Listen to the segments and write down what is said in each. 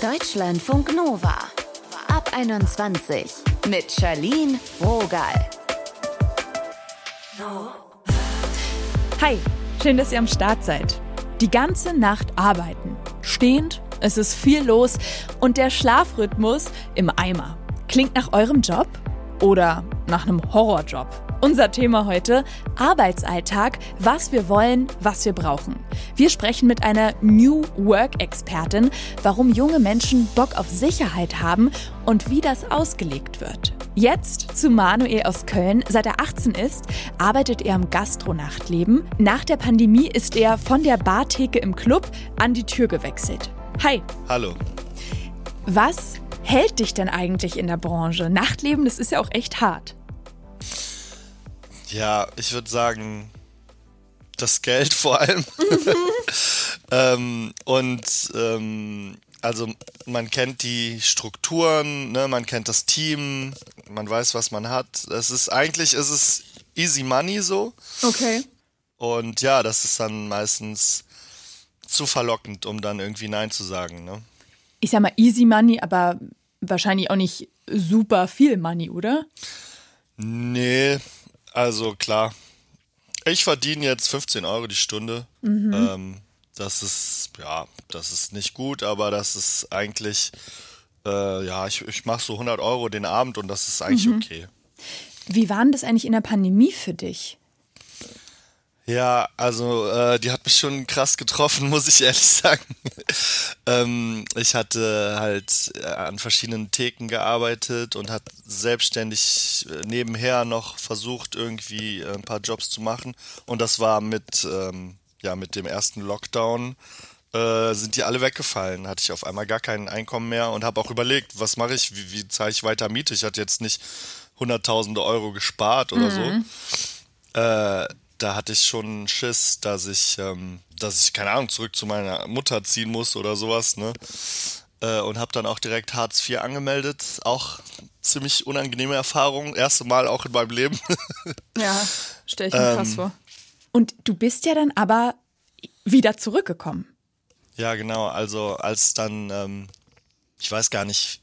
Deutschlandfunk Nova. Ab 21 mit Charlene Rogal. Hi, schön, dass ihr am Start seid. Die ganze Nacht arbeiten. Stehend, es ist viel los und der Schlafrhythmus im Eimer. Klingt nach eurem Job oder nach einem Horrorjob? Unser Thema heute, Arbeitsalltag, was wir wollen, was wir brauchen. Wir sprechen mit einer New Work-Expertin, warum junge Menschen Bock auf Sicherheit haben und wie das ausgelegt wird. Jetzt zu Manuel aus Köln. Seit er 18 ist, arbeitet er im Gastronachtleben. Nach der Pandemie ist er von der Bartheke im Club an die Tür gewechselt. Hi. Hallo. Was hält dich denn eigentlich in der Branche? Nachtleben, das ist ja auch echt hart. Ja, ich würde sagen, das Geld vor allem. ähm, und ähm, also man kennt die Strukturen, ne, man kennt das Team, man weiß, was man hat. Es ist eigentlich ist es easy money so. Okay. Und ja, das ist dann meistens zu verlockend, um dann irgendwie Nein zu sagen. Ne? Ich sag mal easy money, aber wahrscheinlich auch nicht super viel money, oder? Nee, also klar. Ich verdiene jetzt 15 Euro die Stunde. Mhm. Ähm, das ist, ja, das ist nicht gut, aber das ist eigentlich, äh, ja, ich, ich mache so 100 Euro den Abend und das ist eigentlich mhm. okay. Wie war denn das eigentlich in der Pandemie für dich? Ja, also äh, die hat mich schon krass getroffen, muss ich ehrlich sagen. ähm, ich hatte halt äh, an verschiedenen Theken gearbeitet und hat selbstständig äh, nebenher noch versucht, irgendwie äh, ein paar Jobs zu machen. Und das war mit, ähm, ja, mit dem ersten Lockdown äh, sind die alle weggefallen. Hatte ich auf einmal gar kein Einkommen mehr und habe auch überlegt, was mache ich, wie, wie zahle ich weiter Miete? Ich hatte jetzt nicht hunderttausende Euro gespart oder mhm. so. Äh, da hatte ich schon Schiss, dass ich, ähm, dass ich, keine Ahnung, zurück zu meiner Mutter ziehen muss oder sowas, ne? Äh, und habe dann auch direkt Hartz IV angemeldet. Auch ziemlich unangenehme Erfahrung. Erste Mal auch in meinem Leben. ja, stelle ich mir ähm, krass vor. Und du bist ja dann aber wieder zurückgekommen. Ja, genau. Also als dann, ähm, ich weiß gar nicht,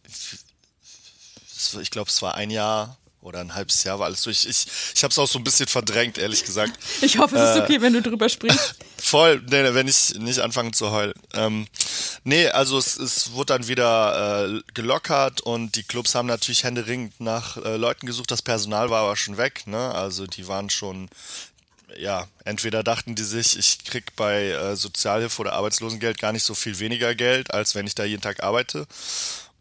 ich glaube, es war ein Jahr oder ein halbes Jahr war alles durch. Ich, ich habe es auch so ein bisschen verdrängt, ehrlich gesagt. Ich hoffe, es ist okay, wenn du drüber sprichst. Voll, nee, wenn ich nicht anfange zu heulen. Ähm, nee, also es, es wurde dann wieder äh, gelockert und die Clubs haben natürlich händeringend nach äh, Leuten gesucht. Das Personal war aber schon weg, ne? Also die waren schon, ja, entweder dachten die sich, ich krieg bei äh, Sozialhilfe oder Arbeitslosengeld gar nicht so viel weniger Geld, als wenn ich da jeden Tag arbeite.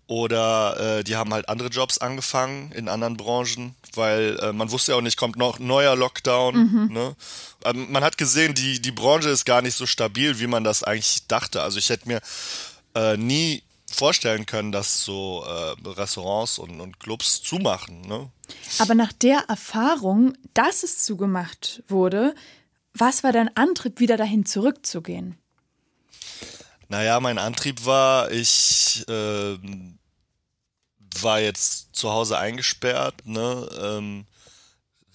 Oder äh, die haben halt andere Jobs angefangen in anderen Branchen, weil äh, man wusste ja auch nicht, kommt noch neuer Lockdown. Mhm. Ne? Ähm, man hat gesehen, die, die Branche ist gar nicht so stabil, wie man das eigentlich dachte. Also ich hätte mir äh, nie vorstellen können, dass so äh, Restaurants und, und Clubs zumachen. Ne? Aber nach der Erfahrung, dass es zugemacht wurde, was war dein Antrieb, wieder dahin zurückzugehen? Naja, mein Antrieb war, ich äh, war jetzt zu Hause eingesperrt, ne? Ähm,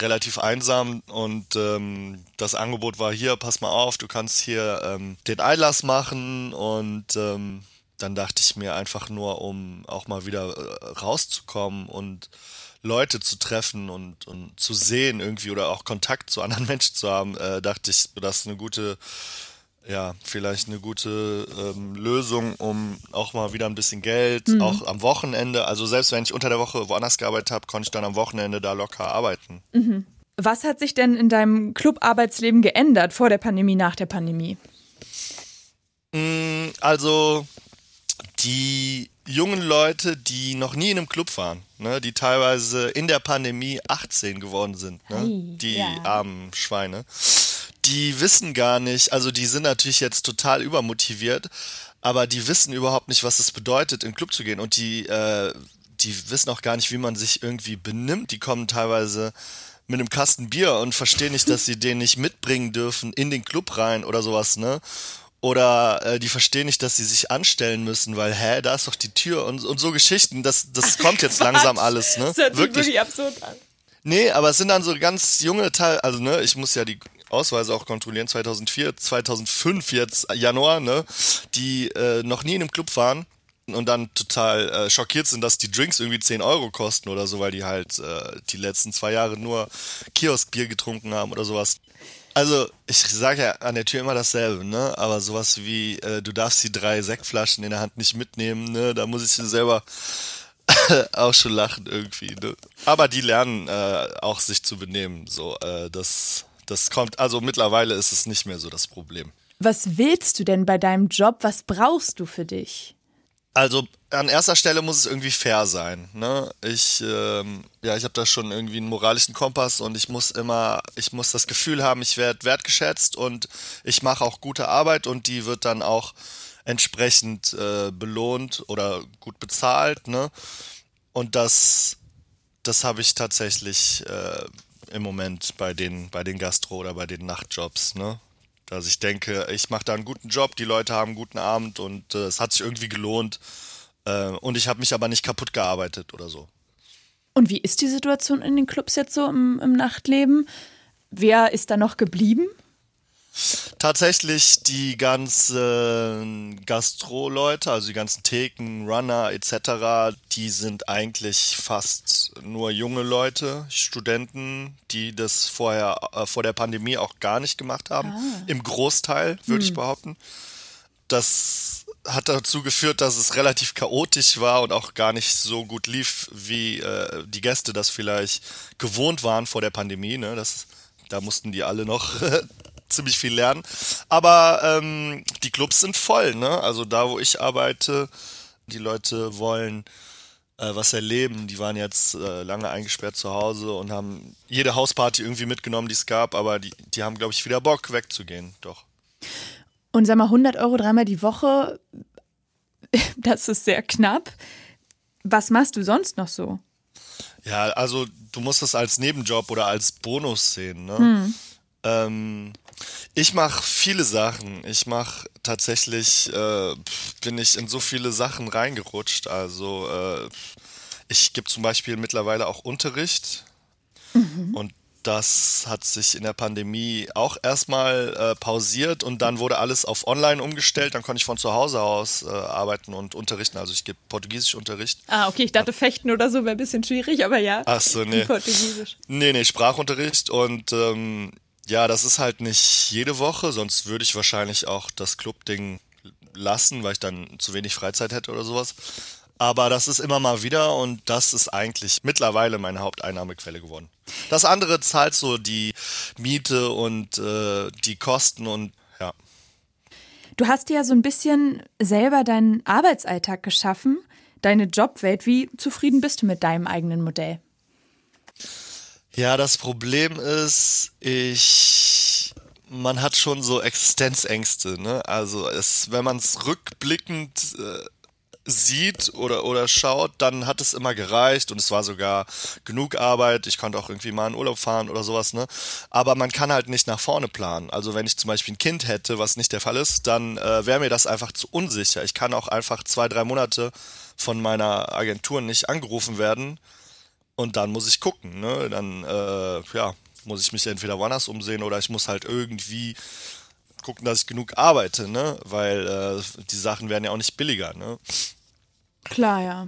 relativ einsam und ähm, das Angebot war hier, pass mal auf, du kannst hier ähm, den Einlass machen und ähm, dann dachte ich mir einfach nur, um auch mal wieder äh, rauszukommen und Leute zu treffen und, und zu sehen irgendwie oder auch Kontakt zu anderen Menschen zu haben, äh, dachte ich, das ist eine gute ja, vielleicht eine gute ähm, Lösung, um auch mal wieder ein bisschen Geld, mhm. auch am Wochenende. Also selbst wenn ich unter der Woche woanders gearbeitet habe, konnte ich dann am Wochenende da locker arbeiten. Mhm. Was hat sich denn in deinem Club-Arbeitsleben geändert vor der Pandemie, nach der Pandemie? Mm, also die jungen Leute, die noch nie in einem Club waren, ne, die teilweise in der Pandemie 18 geworden sind, ne, hey, die ja. armen Schweine die wissen gar nicht, also die sind natürlich jetzt total übermotiviert, aber die wissen überhaupt nicht, was es bedeutet, in den Club zu gehen. Und die, äh, die wissen auch gar nicht, wie man sich irgendwie benimmt. Die kommen teilweise mit einem Kasten Bier und verstehen nicht, dass sie den nicht mitbringen dürfen in den Club rein oder sowas, ne? Oder äh, die verstehen nicht, dass sie sich anstellen müssen, weil, hä, da ist doch die Tür und, und so Geschichten, das, das kommt jetzt langsam alles, ne? Das hört wirklich. wirklich absurd an. Nee, aber es sind dann so ganz junge Teil, also ne, ich muss ja die Ausweise auch kontrollieren, 2004, 2005 jetzt Januar, ne, die äh, noch nie in einem Club waren und dann total äh, schockiert sind, dass die Drinks irgendwie 10 Euro kosten oder so, weil die halt äh, die letzten zwei Jahre nur Kioskbier getrunken haben oder sowas. Also, ich sage ja an der Tür immer dasselbe, ne? Aber sowas wie, äh, du darfst die drei Sektflaschen in der Hand nicht mitnehmen, ne? Da muss ich selber auch schon lachen irgendwie. Ne? Aber die lernen äh, auch sich zu benehmen. So, äh, das, das kommt, also mittlerweile ist es nicht mehr so das Problem. Was willst du denn bei deinem Job? Was brauchst du für dich? Also an erster Stelle muss es irgendwie fair sein. Ne? Ich, ähm, ja, ich habe da schon irgendwie einen moralischen Kompass und ich muss immer, ich muss das Gefühl haben, ich werde wertgeschätzt und ich mache auch gute Arbeit und die wird dann auch entsprechend äh, belohnt oder gut bezahlt. Ne? Und das, das habe ich tatsächlich äh, im Moment bei den, bei den Gastro- oder bei den Nachtjobs. Ne? Dass ich denke, ich mache da einen guten Job, die Leute haben einen guten Abend und äh, es hat sich irgendwie gelohnt. Äh, und ich habe mich aber nicht kaputt gearbeitet oder so. Und wie ist die Situation in den Clubs jetzt so im, im Nachtleben? Wer ist da noch geblieben? Tatsächlich die ganzen Gastro-Leute, also die ganzen Theken, Runner etc., die sind eigentlich fast nur junge Leute, Studenten, die das vorher äh, vor der Pandemie auch gar nicht gemacht haben. Ah. Im Großteil, würde hm. ich behaupten. Das hat dazu geführt, dass es relativ chaotisch war und auch gar nicht so gut lief, wie äh, die Gäste das vielleicht gewohnt waren vor der Pandemie. Ne? Das, da mussten die alle noch ziemlich viel lernen. Aber ähm, die Clubs sind voll, ne? Also da, wo ich arbeite, die Leute wollen äh, was erleben. Die waren jetzt äh, lange eingesperrt zu Hause und haben jede Hausparty irgendwie mitgenommen, die es gab, aber die, die haben, glaube ich, wieder Bock wegzugehen, doch. Und sag mal, 100 Euro dreimal die Woche, das ist sehr knapp. Was machst du sonst noch so? Ja, also du musst das als Nebenjob oder als Bonus sehen. Ne? Hm. Ähm, ich mache viele Sachen. Ich mache tatsächlich, äh, bin ich in so viele Sachen reingerutscht. Also äh, ich gebe zum Beispiel mittlerweile auch Unterricht. Mhm. Und das hat sich in der Pandemie auch erstmal äh, pausiert und dann wurde alles auf Online umgestellt. Dann konnte ich von zu Hause aus äh, arbeiten und unterrichten. Also ich gebe Portugiesischunterricht. Ah, okay, ich dachte Fechten oder so wäre ein bisschen schwierig, aber ja. Ach so, nee. Portugiesisch. Nee, nee, Sprachunterricht und ähm, ja, das ist halt nicht jede Woche, sonst würde ich wahrscheinlich auch das Club-Ding lassen, weil ich dann zu wenig Freizeit hätte oder sowas. Aber das ist immer mal wieder und das ist eigentlich mittlerweile meine Haupteinnahmequelle geworden. Das andere zahlt so die Miete und äh, die Kosten und ja. Du hast dir ja so ein bisschen selber deinen Arbeitsalltag geschaffen, deine Jobwelt. Wie zufrieden bist du mit deinem eigenen Modell? Ja, das Problem ist, ich man hat schon so Existenzängste, ne? Also es, wenn man es rückblickend äh, sieht oder, oder schaut, dann hat es immer gereicht und es war sogar genug Arbeit. Ich konnte auch irgendwie mal in Urlaub fahren oder sowas, ne? Aber man kann halt nicht nach vorne planen. Also wenn ich zum Beispiel ein Kind hätte, was nicht der Fall ist, dann äh, wäre mir das einfach zu unsicher. Ich kann auch einfach zwei, drei Monate von meiner Agentur nicht angerufen werden und dann muss ich gucken, ne? Dann, äh, ja, muss ich mich entweder woanders umsehen oder ich muss halt irgendwie gucken, dass ich genug arbeite, ne? Weil äh, die Sachen werden ja auch nicht billiger, ne? Klar, ja.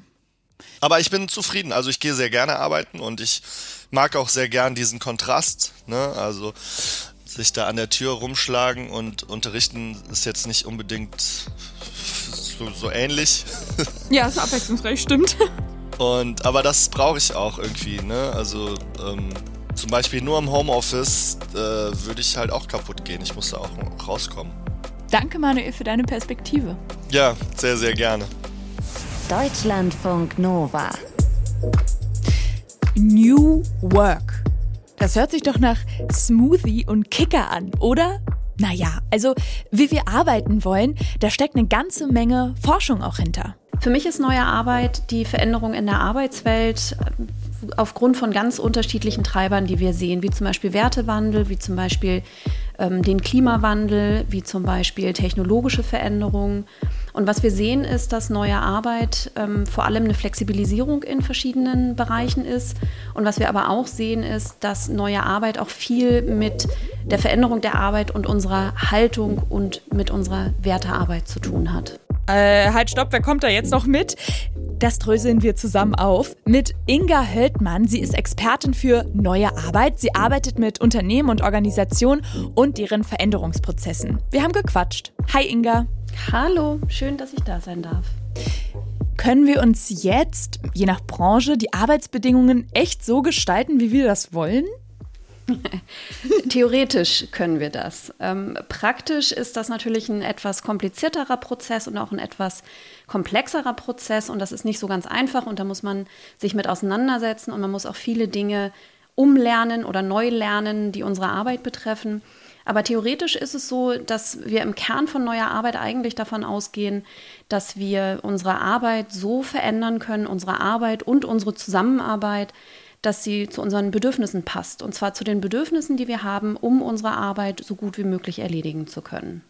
Aber ich bin zufrieden. Also ich gehe sehr gerne arbeiten und ich mag auch sehr gern diesen Kontrast, ne? Also sich da an der Tür rumschlagen und unterrichten ist jetzt nicht unbedingt so, so ähnlich. Ja, ist abwechslungsreich, stimmt. Und, aber das brauche ich auch irgendwie, ne? Also ähm, zum Beispiel nur im Homeoffice äh, würde ich halt auch kaputt gehen. Ich muss da auch rauskommen. Danke, Manuel, für deine Perspektive. Ja, sehr, sehr gerne. Deutschlandfunk Nova. New Work. Das hört sich doch nach Smoothie und Kicker an, oder? Naja, also wie wir arbeiten wollen, da steckt eine ganze Menge Forschung auch hinter. Für mich ist neue Arbeit die Veränderung in der Arbeitswelt äh, aufgrund von ganz unterschiedlichen Treibern, die wir sehen, wie zum Beispiel Wertewandel, wie zum Beispiel ähm, den Klimawandel, wie zum Beispiel technologische Veränderungen. Und was wir sehen, ist, dass neue Arbeit ähm, vor allem eine Flexibilisierung in verschiedenen Bereichen ist. Und was wir aber auch sehen, ist, dass neue Arbeit auch viel mit der Veränderung der Arbeit und unserer Haltung und mit unserer Wertearbeit zu tun hat. Äh, halt, stopp, wer kommt da jetzt noch mit? Das dröseln wir zusammen auf mit Inga Höldmann. Sie ist Expertin für neue Arbeit. Sie arbeitet mit Unternehmen und Organisationen und deren Veränderungsprozessen. Wir haben gequatscht. Hi Inga. Hallo, schön, dass ich da sein darf. Können wir uns jetzt, je nach Branche, die Arbeitsbedingungen echt so gestalten, wie wir das wollen? Theoretisch können wir das. Ähm, praktisch ist das natürlich ein etwas komplizierterer Prozess und auch ein etwas komplexerer Prozess und das ist nicht so ganz einfach und da muss man sich mit auseinandersetzen und man muss auch viele Dinge umlernen oder neu lernen, die unsere Arbeit betreffen. Aber theoretisch ist es so, dass wir im Kern von neuer Arbeit eigentlich davon ausgehen, dass wir unsere Arbeit so verändern können, unsere Arbeit und unsere Zusammenarbeit, dass sie zu unseren Bedürfnissen passt. Und zwar zu den Bedürfnissen, die wir haben, um unsere Arbeit so gut wie möglich erledigen zu können.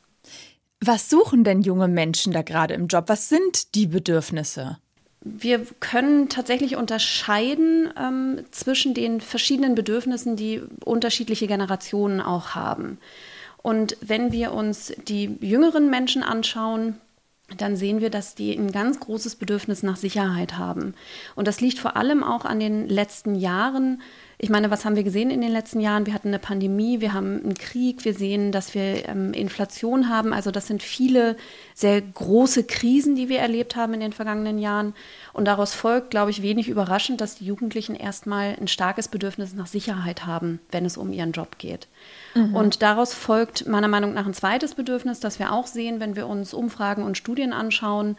Was suchen denn junge Menschen da gerade im Job? Was sind die Bedürfnisse? Wir können tatsächlich unterscheiden ähm, zwischen den verschiedenen Bedürfnissen, die unterschiedliche Generationen auch haben. Und wenn wir uns die jüngeren Menschen anschauen, dann sehen wir, dass die ein ganz großes Bedürfnis nach Sicherheit haben. Und das liegt vor allem auch an den letzten Jahren. Ich meine, was haben wir gesehen in den letzten Jahren? Wir hatten eine Pandemie, wir haben einen Krieg, wir sehen, dass wir ähm, Inflation haben. Also das sind viele sehr große Krisen, die wir erlebt haben in den vergangenen Jahren. Und daraus folgt, glaube ich, wenig überraschend, dass die Jugendlichen erstmal ein starkes Bedürfnis nach Sicherheit haben, wenn es um ihren Job geht. Mhm. Und daraus folgt meiner Meinung nach ein zweites Bedürfnis, das wir auch sehen, wenn wir uns Umfragen und Studien anschauen.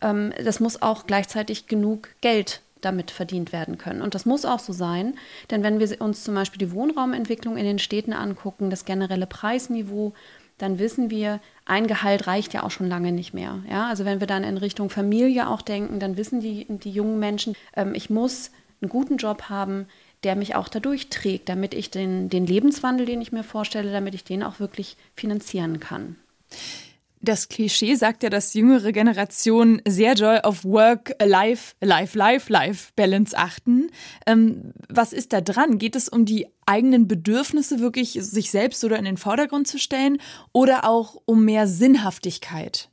Ähm, das muss auch gleichzeitig genug Geld damit verdient werden können. Und das muss auch so sein, denn wenn wir uns zum Beispiel die Wohnraumentwicklung in den Städten angucken, das generelle Preisniveau, dann wissen wir, ein Gehalt reicht ja auch schon lange nicht mehr. Ja? Also wenn wir dann in Richtung Familie auch denken, dann wissen die, die jungen Menschen, ähm, ich muss einen guten Job haben, der mich auch dadurch trägt, damit ich den, den Lebenswandel, den ich mir vorstelle, damit ich den auch wirklich finanzieren kann. Das Klischee sagt ja, dass jüngere Generationen sehr doll auf Work, Life, Life, Life, Life Balance achten. Ähm, was ist da dran? Geht es um die eigenen Bedürfnisse wirklich sich selbst oder in den Vordergrund zu stellen oder auch um mehr Sinnhaftigkeit?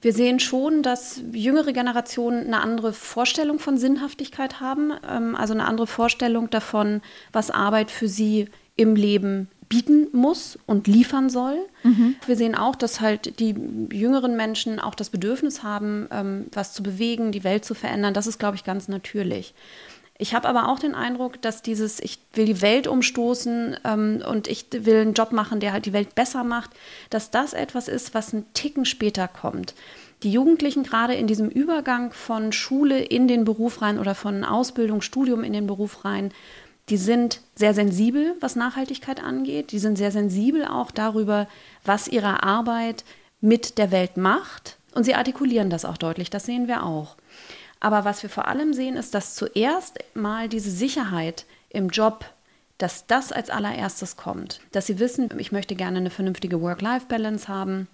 Wir sehen schon, dass jüngere Generationen eine andere Vorstellung von Sinnhaftigkeit haben, ähm, also eine andere Vorstellung davon, was Arbeit für sie im Leben bieten muss und liefern soll. Mhm. Wir sehen auch, dass halt die jüngeren Menschen auch das Bedürfnis haben, ähm, was zu bewegen, die Welt zu verändern. Das ist, glaube ich, ganz natürlich. Ich habe aber auch den Eindruck, dass dieses, ich will die Welt umstoßen ähm, und ich will einen Job machen, der halt die Welt besser macht, dass das etwas ist, was einen Ticken später kommt. Die Jugendlichen gerade in diesem Übergang von Schule in den Beruf rein oder von Ausbildung, Studium in den Beruf rein, die sind sehr sensibel, was Nachhaltigkeit angeht. Die sind sehr sensibel auch darüber, was ihre Arbeit mit der Welt macht. Und sie artikulieren das auch deutlich, das sehen wir auch. Aber was wir vor allem sehen, ist, dass zuerst mal diese Sicherheit im Job, dass das als allererstes kommt. Dass sie wissen, ich möchte gerne eine vernünftige Work-Life-Balance haben.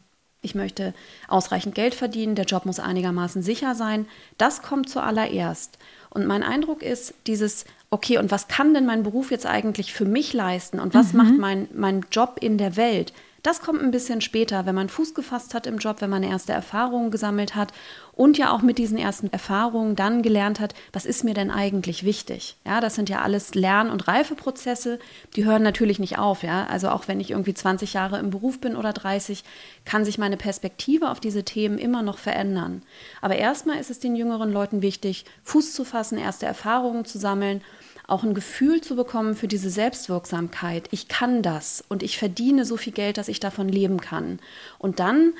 Ich möchte ausreichend Geld verdienen, der Job muss einigermaßen sicher sein. Das kommt zuallererst. Und mein Eindruck ist, dieses, okay, und was kann denn mein Beruf jetzt eigentlich für mich leisten und was mhm. macht mein, mein Job in der Welt? Das kommt ein bisschen später, wenn man Fuß gefasst hat im Job, wenn man erste Erfahrungen gesammelt hat und ja auch mit diesen ersten Erfahrungen dann gelernt hat, was ist mir denn eigentlich wichtig? Ja, das sind ja alles Lern- und Reifeprozesse, die hören natürlich nicht auf. Ja, also auch wenn ich irgendwie 20 Jahre im Beruf bin oder 30, kann sich meine Perspektive auf diese Themen immer noch verändern. Aber erstmal ist es den jüngeren Leuten wichtig, Fuß zu fassen, erste Erfahrungen zu sammeln auch ein Gefühl zu bekommen für diese Selbstwirksamkeit. Ich kann das und ich verdiene so viel Geld, dass ich davon leben kann. Und dann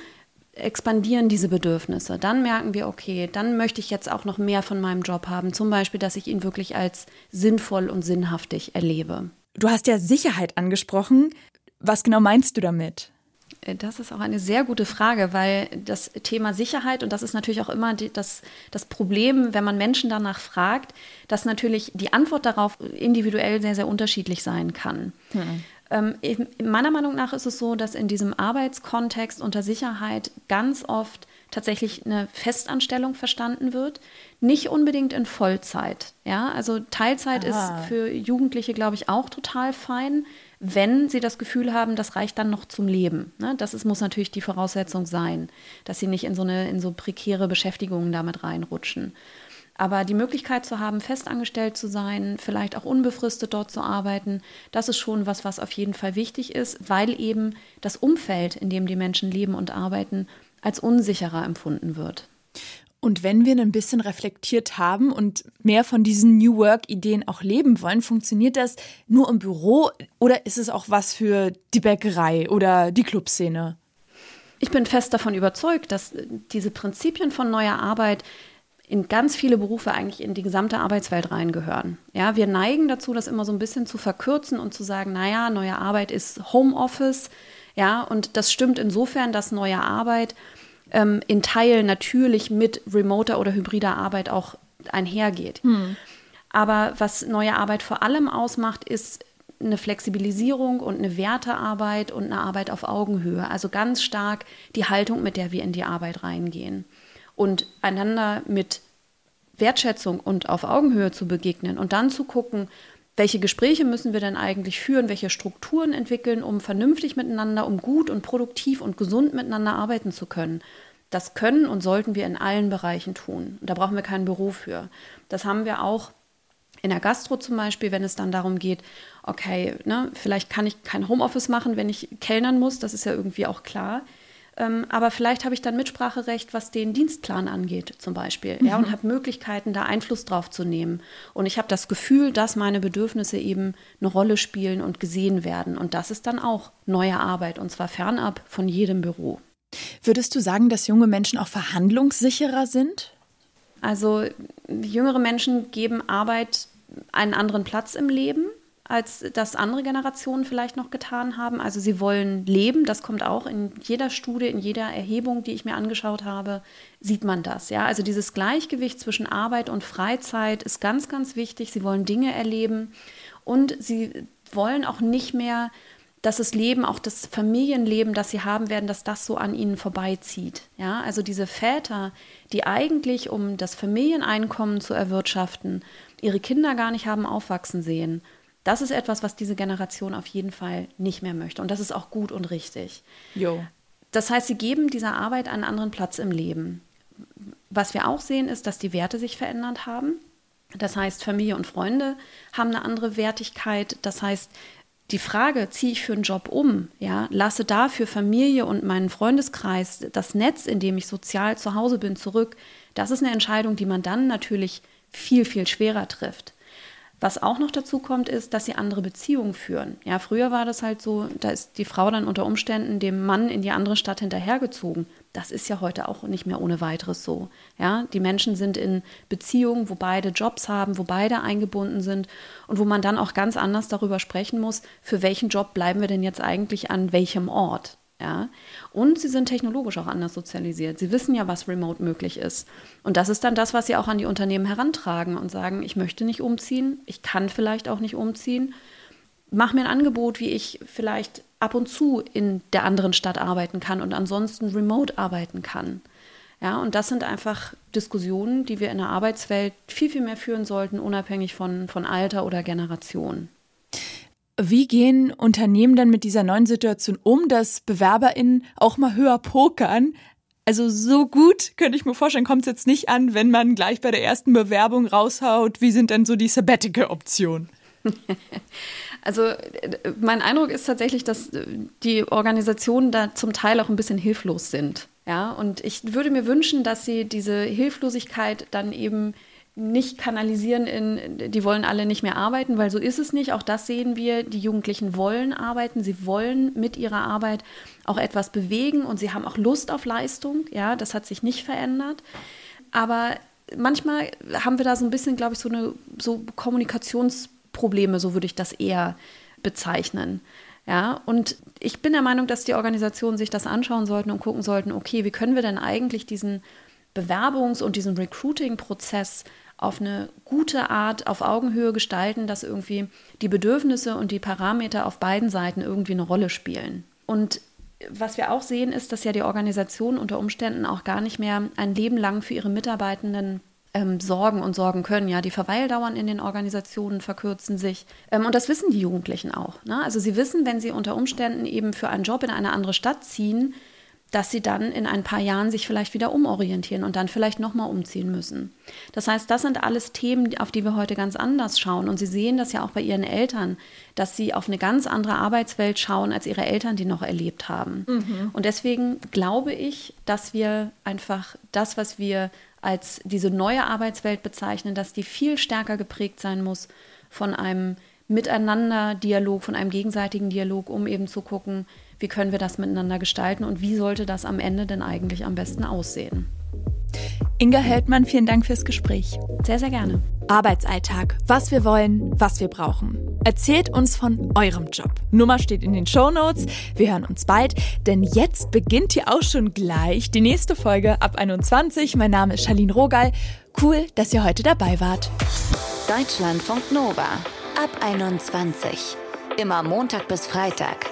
expandieren diese Bedürfnisse. Dann merken wir, okay, dann möchte ich jetzt auch noch mehr von meinem Job haben. Zum Beispiel, dass ich ihn wirklich als sinnvoll und sinnhaftig erlebe. Du hast ja Sicherheit angesprochen. Was genau meinst du damit? Äh, das ist auch eine sehr gute Frage, weil das Thema Sicherheit, und das ist natürlich auch immer die, das, das Problem, wenn man Menschen danach fragt, dass natürlich die Antwort darauf individuell sehr, sehr unterschiedlich sein kann. Hm. Ähm, meiner Meinung nach ist es so, dass in diesem Arbeitskontext unter Sicherheit ganz oft tatsächlich eine Festanstellung verstanden wird, nicht unbedingt in Vollzeit. Ja, also Teilzeit Aha. ist für Jugendliche, glaube ich, auch total fein wenn sie das Gefühl haben, das reicht dann noch zum Leben. Ne? Das ist, muss natürlich die Voraussetzung sein, dass sie nicht in so, eine, in so prekäre Beschäftigungen damit reinrutschen. Aber die Möglichkeit zu haben, festangestellt zu sein, vielleicht auch unbefristet dort zu arbeiten, das ist schon was, was auf jeden Fall wichtig ist, weil eben das Umfeld, in dem die Menschen leben und arbeiten, als unsicherer empfunden wird. Und wenn wir ein bisschen reflektiert haben und mehr von diesen New Work-Ideen auch leben wollen, funktioniert das nur im Büro oder ist es auch was für die Bäckerei oder die Clubszene? Ich bin fest davon überzeugt, dass diese Prinzipien von neuer Arbeit in ganz viele Berufe eigentlich in die gesamte Arbeitswelt reingehören. Ja, wir neigen dazu, das immer so ein bisschen zu verkürzen und zu sagen, naja, neue Arbeit ist Homeoffice. Ja, und das stimmt insofern, dass neue Arbeit ähm, in Teilen natürlich mit remoter oder hybrider Arbeit auch einhergeht. Hm. Aber was neue Arbeit vor allem ausmacht, ist eine Flexibilisierung und eine Wertearbeit und eine Arbeit auf Augenhöhe. Also ganz stark die Haltung, mit der wir in die Arbeit reingehen. Und einander mit Wertschätzung und auf Augenhöhe zu begegnen und dann zu gucken, welche Gespräche müssen wir denn eigentlich führen, welche Strukturen entwickeln, um vernünftig miteinander, um gut und produktiv und gesund miteinander arbeiten zu können. Das können und sollten wir in allen Bereichen tun. da brauchen wir kein Büro für. Das haben wir auch in der Gastro zum Beispiel, wenn es dann darum geht, okay, ne, vielleicht kann ich kein Homeoffice machen, wenn ich kellnern muss, das ist ja irgendwie auch klar. Ähm, aber vielleicht habe ich dann Mitspracherecht, was den Dienstplan angeht, zum Beispiel. Mhm. Ja, und mhm. habe Möglichkeiten, da Einfluss drauf zu nehmen. Und ich habe das Gefühl, dass meine Bedürfnisse eben eine Rolle spielen und gesehen werden. Und das ist dann auch neue Arbeit, und zwar fernab von jedem Büro. Würdest du sagen, dass junge Menschen auch verhandlungssicherer sind? Also jüngere Menschen geben Arbeit einen anderen Platz im Leben als das andere Generationen vielleicht noch getan haben. Also sie wollen leben, das kommt auch in jeder Studie, in jeder Erhebung, die ich mir angeschaut habe, sieht man das. Ja? Also dieses Gleichgewicht zwischen Arbeit und Freizeit ist ganz, ganz wichtig. Sie wollen Dinge erleben und sie wollen auch nicht mehr, dass das Leben, auch das Familienleben, das sie haben werden, dass das so an ihnen vorbeizieht. Ja? Also diese Väter, die eigentlich, um das Familieneinkommen zu erwirtschaften, ihre Kinder gar nicht haben aufwachsen sehen, das ist etwas, was diese Generation auf jeden Fall nicht mehr möchte. Und das ist auch gut und richtig. Jo. Das heißt, sie geben dieser Arbeit einen anderen Platz im Leben. Was wir auch sehen, ist, dass die Werte sich verändert haben. Das heißt, Familie und Freunde haben eine andere Wertigkeit. Das heißt, die Frage, ziehe ich für einen Job um, ja, lasse dafür Familie und meinen Freundeskreis, das Netz, in dem ich sozial zu Hause bin, zurück, das ist eine Entscheidung, die man dann natürlich viel, viel schwerer trifft. Was auch noch dazu kommt, ist, dass sie andere Beziehungen führen. Ja, früher war das halt so, da ist die Frau dann unter Umständen dem Mann in die andere Stadt hinterhergezogen. Das ist ja heute auch nicht mehr ohne weiteres so. Ja, die Menschen sind in Beziehungen, wo beide Jobs haben, wo beide eingebunden sind und wo man dann auch ganz anders darüber sprechen muss, für welchen Job bleiben wir denn jetzt eigentlich an welchem Ort. Ja? Und sie sind technologisch auch anders sozialisiert. Sie wissen ja, was remote möglich ist. Und das ist dann das, was sie auch an die Unternehmen herantragen und sagen, ich möchte nicht umziehen, ich kann vielleicht auch nicht umziehen. Mach mir ein Angebot, wie ich vielleicht ab und zu in der anderen Stadt arbeiten kann und ansonsten remote arbeiten kann. Ja, und das sind einfach Diskussionen, die wir in der Arbeitswelt viel, viel mehr führen sollten, unabhängig von, von Alter oder Generation. Wie gehen Unternehmen dann mit dieser neuen Situation um, dass BewerberInnen auch mal höher pokern? Also so gut könnte ich mir vorstellen, kommt es jetzt nicht an, wenn man gleich bei der ersten Bewerbung raushaut. Wie sind denn so die Sabbatical-Optionen? Also mein Eindruck ist tatsächlich, dass die Organisationen da zum Teil auch ein bisschen hilflos sind. Ja, und ich würde mir wünschen, dass sie diese Hilflosigkeit dann eben nicht kanalisieren in, die wollen alle nicht mehr arbeiten, weil so ist es nicht. Auch das sehen wir. Die Jugendlichen wollen arbeiten, sie wollen mit ihrer Arbeit auch etwas bewegen und sie haben auch Lust auf Leistung. Ja, das hat sich nicht verändert. Aber manchmal haben wir da so ein bisschen, glaube ich, so eine so Kommunikationsprobleme, so würde ich das eher bezeichnen. Ja, und ich bin der Meinung, dass die Organisationen sich das anschauen sollten und gucken sollten, okay, wie können wir denn eigentlich diesen Bewerbungs- und diesen Recruiting-Prozess auf eine gute Art auf Augenhöhe gestalten, dass irgendwie die Bedürfnisse und die Parameter auf beiden Seiten irgendwie eine Rolle spielen. Und was wir auch sehen, ist, dass ja die Organisationen unter Umständen auch gar nicht mehr ein Leben lang für ihre Mitarbeitenden ähm, sorgen und sorgen können. Ja, die Verweildauern in den Organisationen verkürzen sich. Ähm, und das wissen die Jugendlichen auch. Ne? Also sie wissen, wenn sie unter Umständen eben für einen Job in eine andere Stadt ziehen, dass sie dann in ein paar Jahren sich vielleicht wieder umorientieren und dann vielleicht nochmal umziehen müssen. Das heißt, das sind alles Themen, auf die wir heute ganz anders schauen. Und Sie sehen das ja auch bei Ihren Eltern, dass Sie auf eine ganz andere Arbeitswelt schauen, als Ihre Eltern die noch erlebt haben. Mhm. Und deswegen glaube ich, dass wir einfach das, was wir als diese neue Arbeitswelt bezeichnen, dass die viel stärker geprägt sein muss von einem Miteinander-Dialog, von einem gegenseitigen Dialog, um eben zu gucken, wie können wir das miteinander gestalten und wie sollte das am Ende denn eigentlich am besten aussehen. Inga Heldmann, vielen Dank fürs Gespräch. Sehr, sehr gerne. Arbeitsalltag, was wir wollen, was wir brauchen. Erzählt uns von eurem Job. Nummer steht in den Show Notes. Wir hören uns bald, denn jetzt beginnt hier auch schon gleich die nächste Folge ab 21. Mein Name ist Charlene Rogal. Cool, dass ihr heute dabei wart. Deutschlandfunk Nova ab 21. Immer Montag bis Freitag